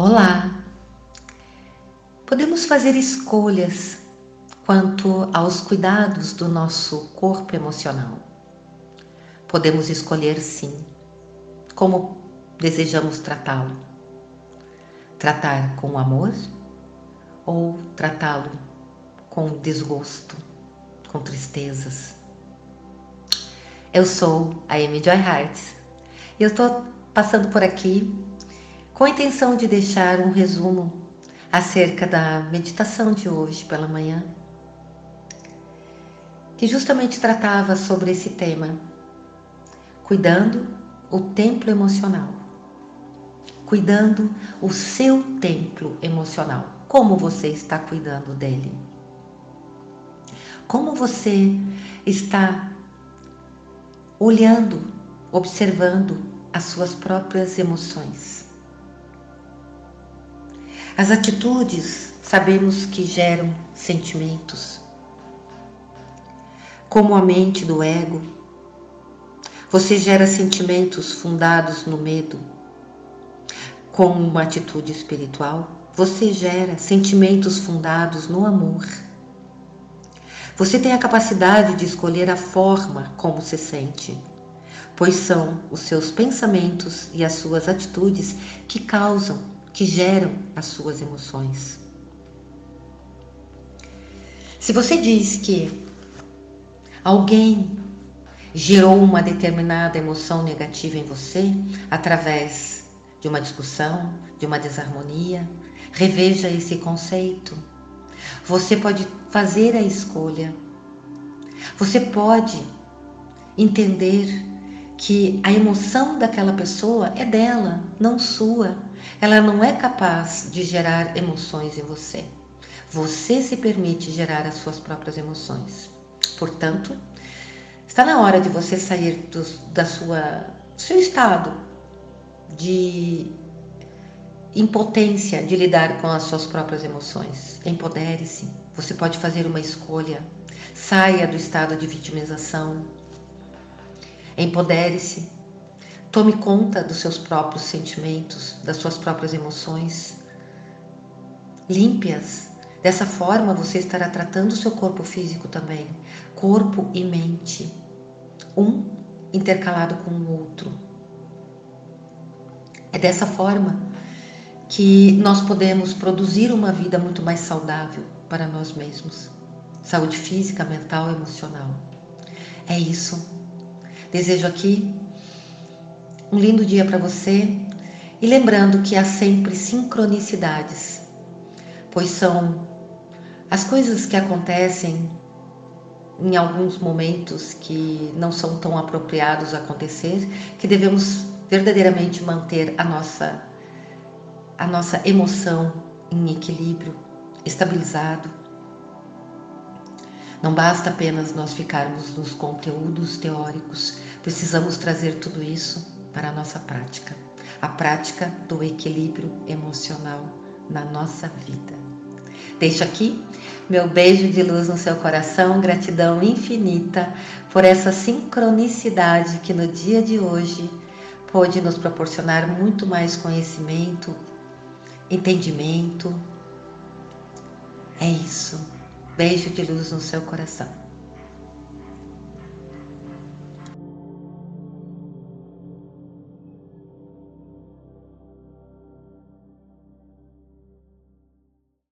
Olá! Podemos fazer escolhas quanto aos cuidados do nosso corpo emocional. Podemos escolher sim como desejamos tratá-lo. Tratar com amor ou tratá-lo com desgosto, com tristezas. Eu sou a Amy Joy Hart e eu estou passando por aqui com a intenção de deixar um resumo acerca da meditação de hoje pela manhã, que justamente tratava sobre esse tema, cuidando o templo emocional, cuidando o seu templo emocional. Como você está cuidando dele? Como você está olhando, observando as suas próprias emoções? As atitudes sabemos que geram sentimentos. Como a mente do ego, você gera sentimentos fundados no medo. Como uma atitude espiritual, você gera sentimentos fundados no amor. Você tem a capacidade de escolher a forma como se sente, pois são os seus pensamentos e as suas atitudes que causam que geram as suas emoções. Se você diz que alguém gerou uma determinada emoção negativa em você através de uma discussão, de uma desarmonia, reveja esse conceito. Você pode fazer a escolha. Você pode entender que a emoção daquela pessoa é dela, não sua. Ela não é capaz de gerar emoções em você. Você se permite gerar as suas próprias emoções. Portanto, está na hora de você sair do, da sua seu estado de impotência de lidar com as suas próprias emoções. Empodere-se. Você pode fazer uma escolha. Saia do estado de vitimização Empodere-se. Tome conta dos seus próprios sentimentos, das suas próprias emoções. Limpe-as. Dessa forma, você estará tratando o seu corpo físico também. Corpo e mente. Um intercalado com o outro. É dessa forma que nós podemos produzir uma vida muito mais saudável para nós mesmos. Saúde física, mental emocional. É isso Desejo aqui um lindo dia para você. E lembrando que há sempre sincronicidades, pois são as coisas que acontecem em alguns momentos que não são tão apropriados a acontecer, que devemos verdadeiramente manter a nossa a nossa emoção em equilíbrio, estabilizado não basta apenas nós ficarmos nos conteúdos teóricos, precisamos trazer tudo isso para a nossa prática a prática do equilíbrio emocional na nossa vida. Deixo aqui meu beijo de luz no seu coração, gratidão infinita por essa sincronicidade que no dia de hoje pôde nos proporcionar muito mais conhecimento, entendimento. É isso. Beijo de luz no seu coração.